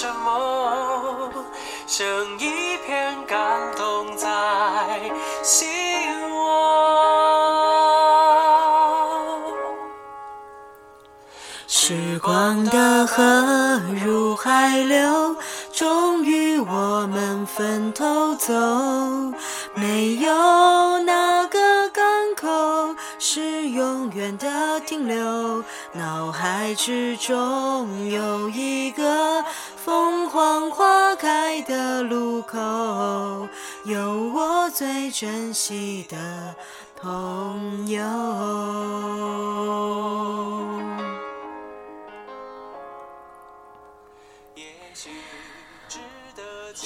什么，剩一片感动在心窝。时光的河入海流，终于我们分头走。没有哪个港口是永远的停留，脑海之中有一个凤凰花开的路口，有我最珍惜的朋友。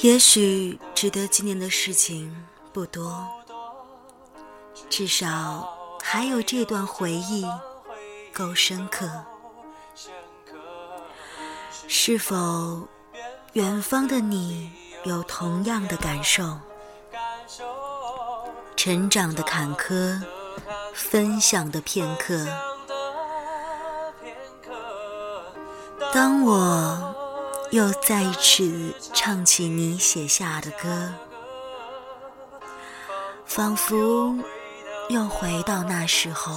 也许值得纪念的事情不多，至少还有这段回忆够深刻。是否远方的你有同样的感受？成长的坎坷，分享的片刻。当我又再次唱起你写下的歌，仿佛又回到那时候。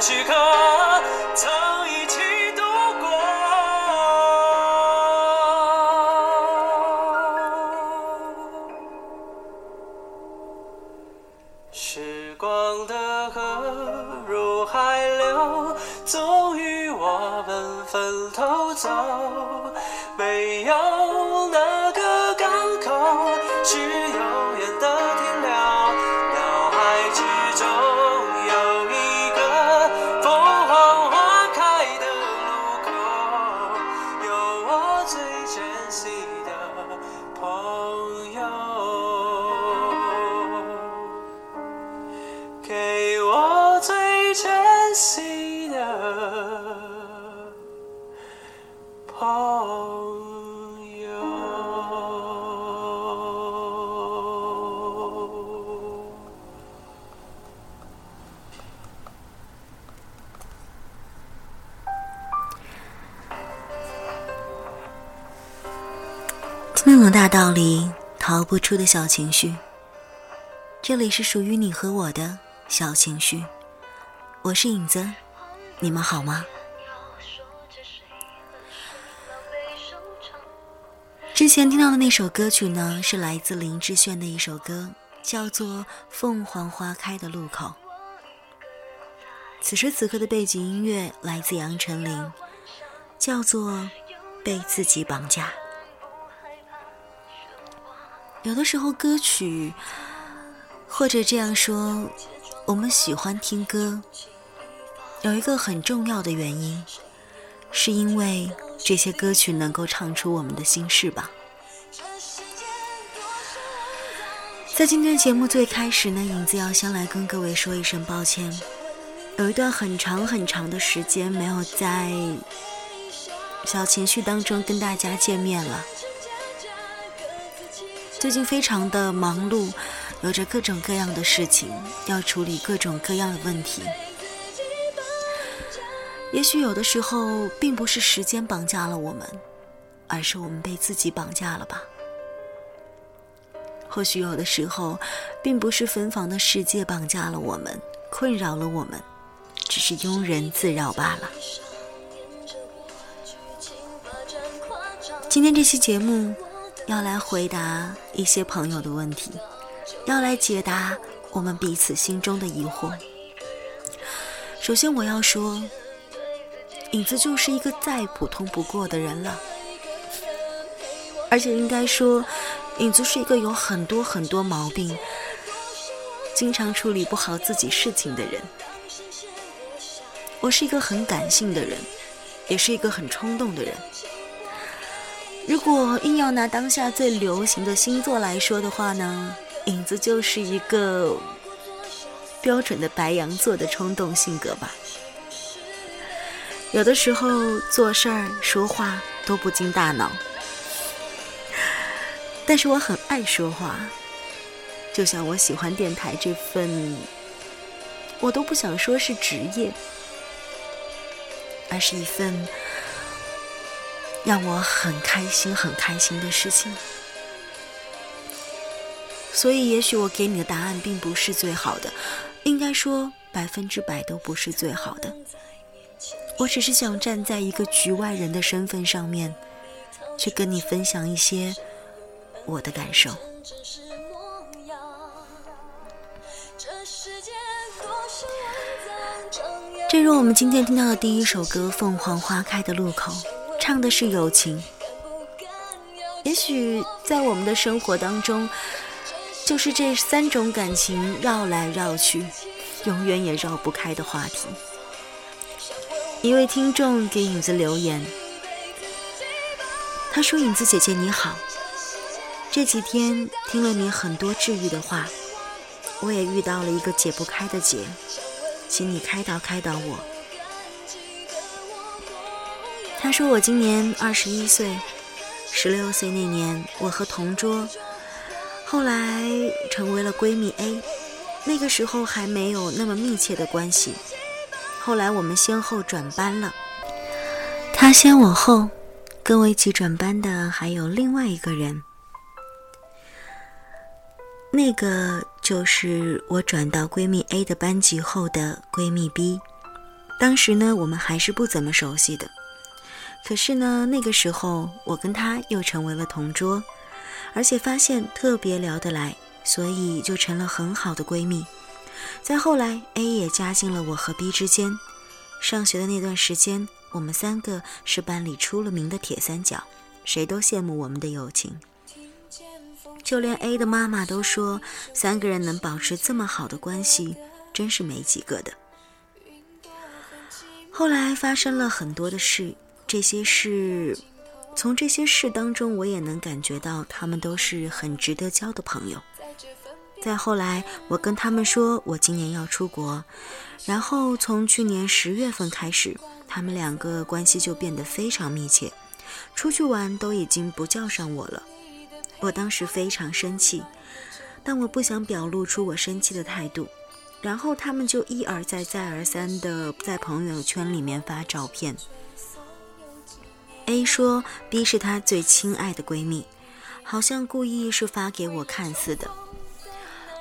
时刻。听懂大道理，逃不出的小情绪。这里是属于你和我的小情绪，我是影子，你们好吗？之前听到的那首歌曲呢，是来自林志炫的一首歌，叫做《凤凰花开的路口》。此时此刻的背景音乐来自杨丞琳，叫做《被自己绑架》。有的时候，歌曲，或者这样说，我们喜欢听歌，有一个很重要的原因，是因为这些歌曲能够唱出我们的心事吧。在今天节目最开始呢，影子要先来跟各位说一声抱歉，有一段很长很长的时间没有在小情绪当中跟大家见面了。最近非常的忙碌，有着各种各样的事情要处理，各种各样的问题。也许有的时候，并不是时间绑架了我们，而是我们被自己绑架了吧。或许有的时候，并不是芬芳的世界绑架了我们，困扰了我们，只是庸人自扰罢了。今天这期节目要来回答一些朋友的问题，要来解答我们彼此心中的疑惑。首先，我要说，影子就是一个再普通不过的人了，而且应该说。影子是一个有很多很多毛病，经常处理不好自己事情的人。我是一个很感性的人，也是一个很冲动的人。如果硬要拿当下最流行的星座来说的话呢，影子就是一个标准的白羊座的冲动性格吧。有的时候做事儿、说话都不经大脑。但是我很爱说话，就像我喜欢电台这份，我都不想说是职业，而是一份让我很开心、很开心的事情。所以，也许我给你的答案并不是最好的，应该说百分之百都不是最好的。我只是想站在一个局外人的身份上面，去跟你分享一些。我的感受。正如我们今天听到的第一首歌《凤凰花开的路口》，唱的是友情。也许在我们的生活当中，就是这三种感情绕来绕去，永远也绕不开的话题。一位听众给影子留言，他说：“影子姐姐你好。”这几天听了你很多治愈的话，我也遇到了一个解不开的结，请你开导开导我。他说我今年二十一岁，十六岁那年我和同桌，后来成为了闺蜜 A，那个时候还没有那么密切的关系，后来我们先后转班了，他先我后，跟我一起转班的还有另外一个人。那个就是我转到闺蜜 A 的班级后的闺蜜 B，当时呢我们还是不怎么熟悉的，可是呢那个时候我跟她又成为了同桌，而且发现特别聊得来，所以就成了很好的闺蜜。再后来 A 也加进了我和 B 之间，上学的那段时间，我们三个是班里出了名的铁三角，谁都羡慕我们的友情。就连 A 的妈妈都说，三个人能保持这么好的关系，真是没几个的。后来发生了很多的事，这些事，从这些事当中，我也能感觉到他们都是很值得交的朋友。再后来，我跟他们说我今年要出国，然后从去年十月份开始，他们两个关系就变得非常密切，出去玩都已经不叫上我了。我当时非常生气，但我不想表露出我生气的态度。然后他们就一而再、再而三的在朋友圈里面发照片。A 说 B 是她最亲爱的闺蜜，好像故意是发给我看似的。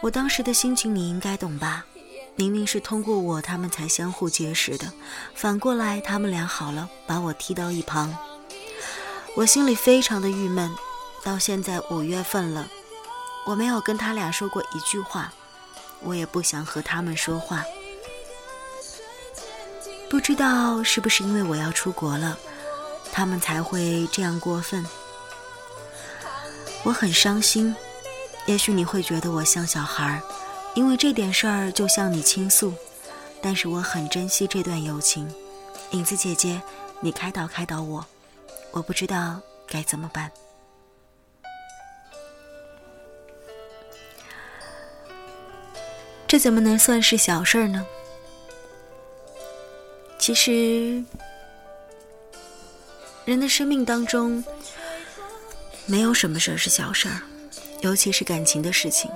我当时的心情你应该懂吧？明明是通过我他们才相互结识的，反过来他们俩好了，把我踢到一旁，我心里非常的郁闷。到现在五月份了，我没有跟他俩说过一句话，我也不想和他们说话。不知道是不是因为我要出国了，他们才会这样过分。我很伤心，也许你会觉得我像小孩，因为这点事儿就向你倾诉，但是我很珍惜这段友情。影子姐姐，你开导开导我，我不知道该怎么办。这怎么能算是小事儿呢？其实，人的生命当中没有什么事儿是小事儿，尤其是感情的事情。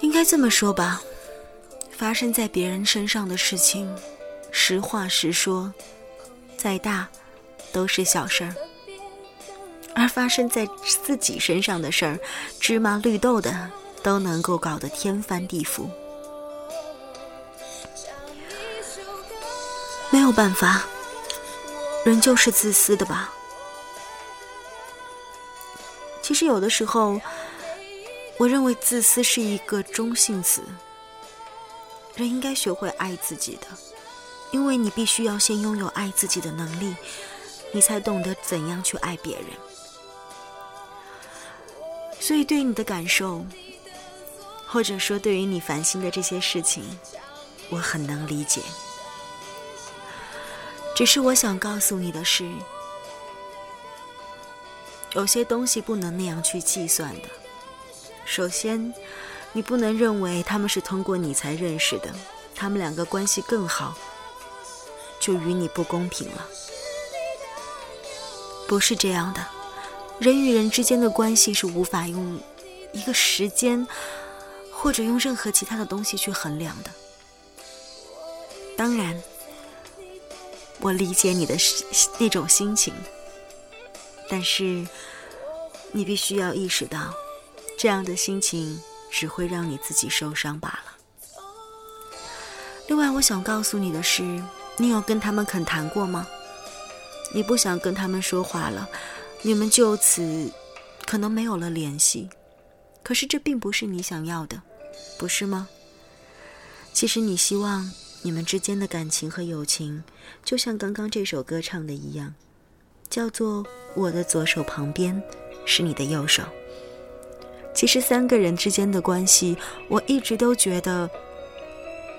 应该这么说吧，发生在别人身上的事情，实话实说，再大都是小事儿；而发生在自己身上的事儿，芝麻绿豆的都能够搞得天翻地覆。没有办法，人就是自私的吧。其实有的时候，我认为自私是一个中性词。人应该学会爱自己的，因为你必须要先拥有爱自己的能力，你才懂得怎样去爱别人。所以，对于你的感受，或者说对于你烦心的这些事情，我很能理解。只是我想告诉你的是，有些东西不能那样去计算的。首先，你不能认为他们是通过你才认识的，他们两个关系更好，就与你不公平了。不是这样的，人与人之间的关系是无法用一个时间，或者用任何其他的东西去衡量的。当然。我理解你的那种心情，但是你必须要意识到，这样的心情只会让你自己受伤罢了。另外，我想告诉你的是，你有跟他们恳谈过吗？你不想跟他们说话了，你们就此可能没有了联系。可是这并不是你想要的，不是吗？其实你希望。你们之间的感情和友情，就像刚刚这首歌唱的一样，叫做“我的左手旁边是你的右手”。其实三个人之间的关系，我一直都觉得，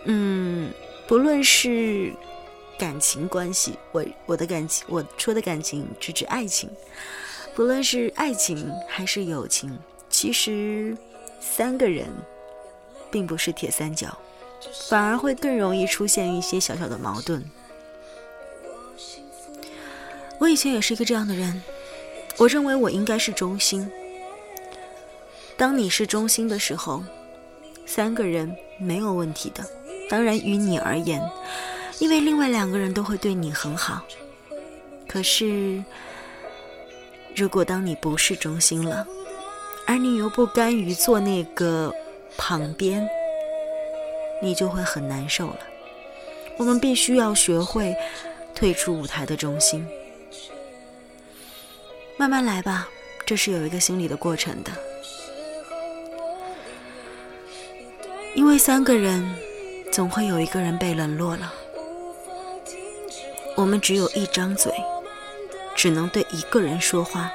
嗯，不论是感情关系，我我的感情，我说的感情是指爱情，不论是爱情还是友情，其实三个人并不是铁三角。反而会更容易出现一些小小的矛盾。我以前也是一个这样的人，我认为我应该是中心。当你是中心的时候，三个人没有问题的。当然，于你而言，因为另外两个人都会对你很好。可是，如果当你不是中心了，而你又不甘于做那个旁边。你就会很难受了。我们必须要学会退出舞台的中心，慢慢来吧，这是有一个心理的过程的。因为三个人，总会有一个人被冷落了。我们只有一张嘴，只能对一个人说话。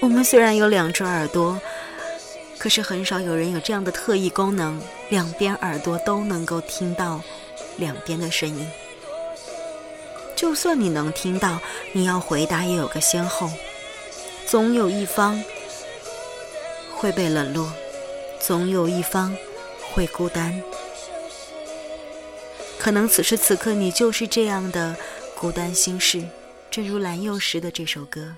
我们虽然有两只耳朵。可是很少有人有这样的特异功能，两边耳朵都能够听到两边的声音。就算你能听到，你要回答也有个先后，总有一方会被冷落，总有一方会孤单。可能此时此刻你就是这样的孤单心事，正如蓝又时的这首歌。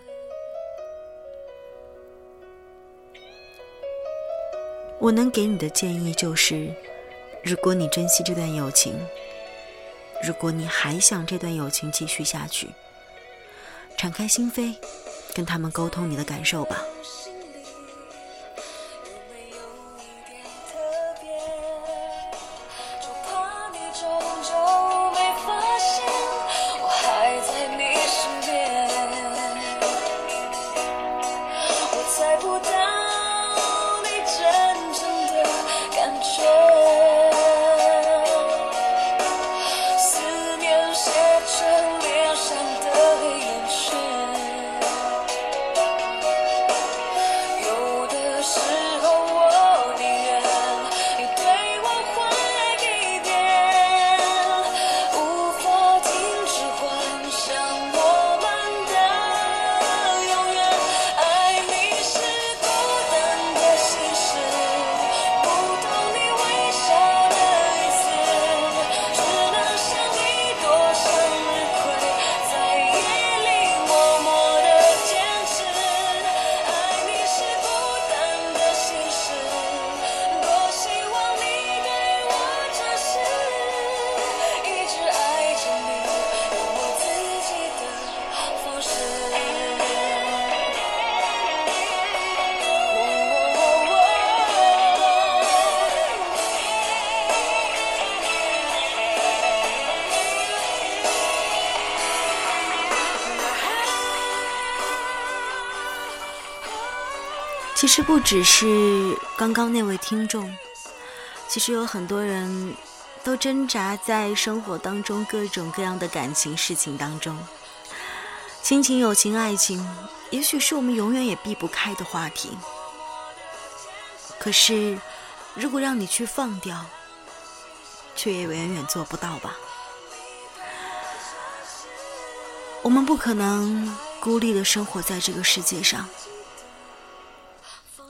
我能给你的建议就是，如果你珍惜这段友情，如果你还想这段友情继续下去，敞开心扉，跟他们沟通你的感受吧。其实不只是刚刚那位听众，其实有很多人都挣扎在生活当中各种各样的感情事情当中，亲情、友情、爱情，也许是我们永远也避不开的话题。可是，如果让你去放掉，却也远远做不到吧。我们不可能孤立的生活在这个世界上，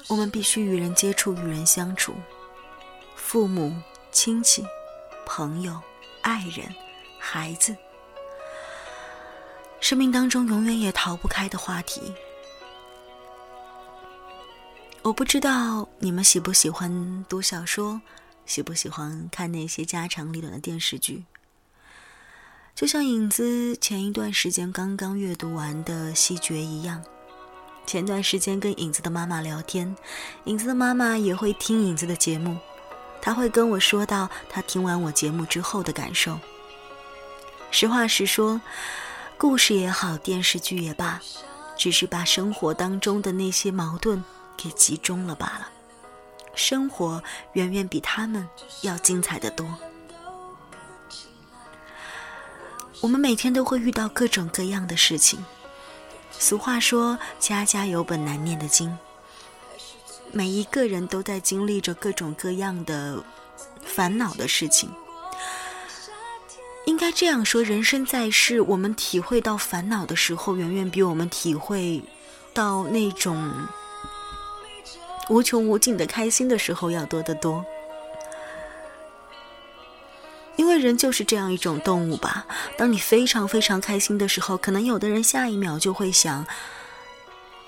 我们必须与人接触，与人相处，父母、亲戚、朋友、爱人、孩子，生命当中永远也逃不开的话题。我不知道你们喜不喜欢读小说，喜不喜欢看那些家长里短的电视剧。就像影子前一段时间刚刚阅读完的《西决》一样，前段时间跟影子的妈妈聊天，影子的妈妈也会听影子的节目，她会跟我说到她听完我节目之后的感受。实话实说，故事也好，电视剧也罢，只是把生活当中的那些矛盾给集中了罢了。生活远远比他们要精彩的多。我们每天都会遇到各种各样的事情。俗话说：“家家有本难念的经。”每一个人都在经历着各种各样的烦恼的事情。应该这样说：人生在世，我们体会到烦恼的时候，远远比我们体会到那种无穷无尽的开心的时候要多得多。为人就是这样一种动物吧。当你非常非常开心的时候，可能有的人下一秒就会想：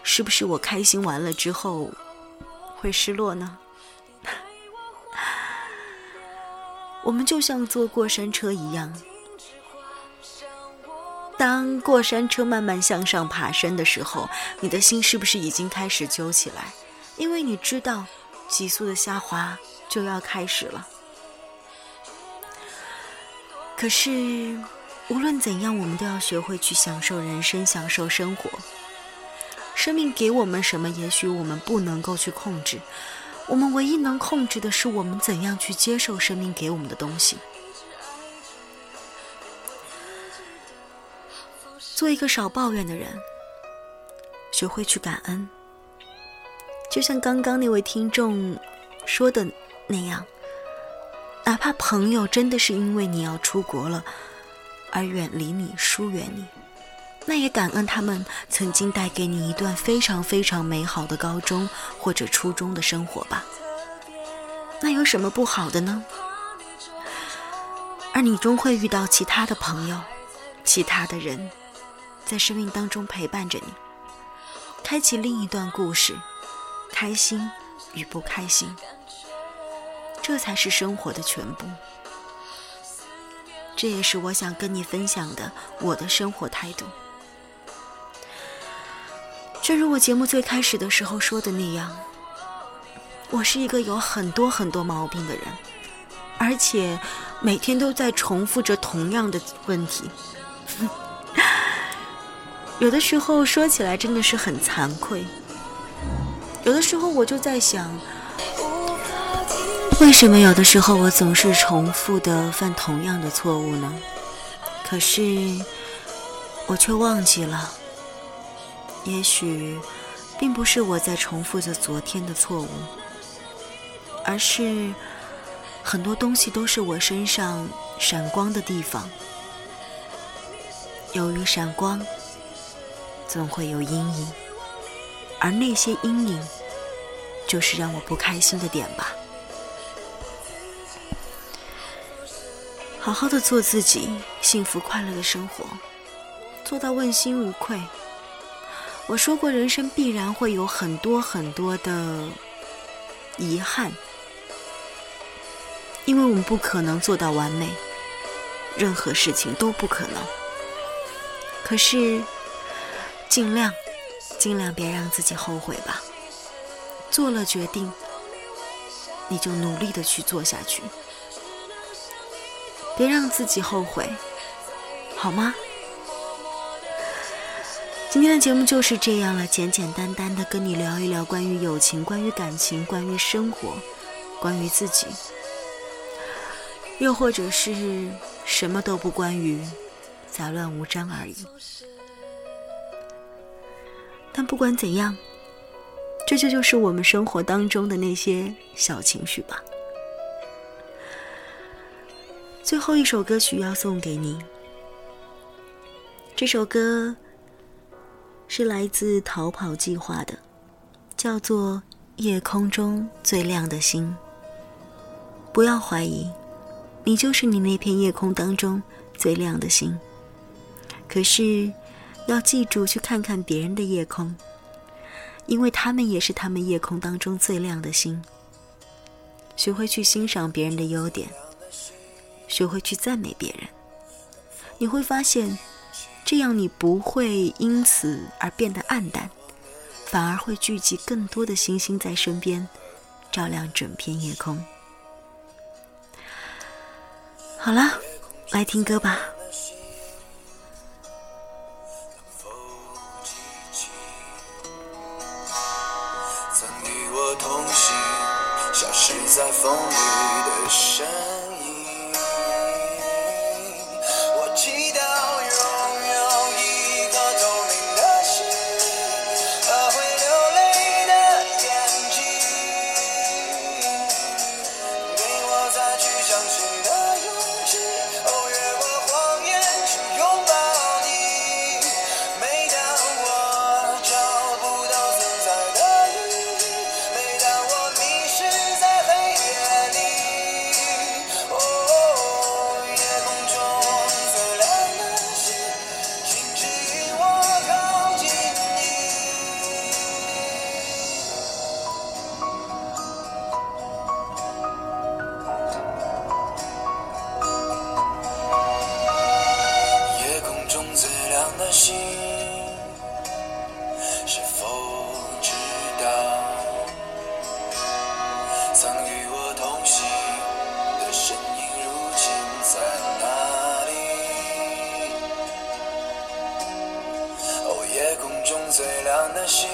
是不是我开心完了之后会失落呢？我们就像坐过山车一样，当过山车慢慢向上爬升的时候，你的心是不是已经开始揪起来？因为你知道，急速的下滑就要开始了。可是，无论怎样，我们都要学会去享受人生，享受生活。生命给我们什么，也许我们不能够去控制。我们唯一能控制的是，我们怎样去接受生命给我们的东西。做一个少抱怨的人，学会去感恩。就像刚刚那位听众说的那样。哪怕朋友真的是因为你要出国了而远离你、疏远你，那也感恩他们曾经带给你一段非常非常美好的高中或者初中的生活吧。那有什么不好的呢？而你终会遇到其他的朋友、其他的人，在生命当中陪伴着你，开启另一段故事，开心与不开心。这才是生活的全部，这也是我想跟你分享的我的生活态度。正如我节目最开始的时候说的那样，我是一个有很多很多毛病的人，而且每天都在重复着同样的问题。有的时候说起来真的是很惭愧，有的时候我就在想。为什么有的时候我总是重复的犯同样的错误呢？可是我却忘记了，也许并不是我在重复着昨天的错误，而是很多东西都是我身上闪光的地方。由于闪光，总会有阴影，而那些阴影，就是让我不开心的点吧。好好的做自己，幸福快乐的生活，做到问心无愧。我说过，人生必然会有很多很多的遗憾，因为我们不可能做到完美，任何事情都不可能。可是，尽量，尽量别让自己后悔吧。做了决定，你就努力的去做下去。别让自己后悔，好吗？今天的节目就是这样了，简简单单的跟你聊一聊关于友情、关于感情、关于生活、关于自己，又或者是什么都不关于，杂乱无章而已。但不管怎样，这就就是我们生活当中的那些小情绪吧。最后一首歌曲要送给你，这首歌。是来自逃跑计划的，叫做《夜空中最亮的星》。不要怀疑，你就是你那片夜空当中最亮的星。可是，要记住去看看别人的夜空，因为他们也是他们夜空当中最亮的星。学会去欣赏别人的优点，学会去赞美别人，你会发现。这样你不会因此而变得暗淡，反而会聚集更多的星星在身边，照亮整片夜空。好了，来听歌吧。在哪里？哦夜空中最亮的星。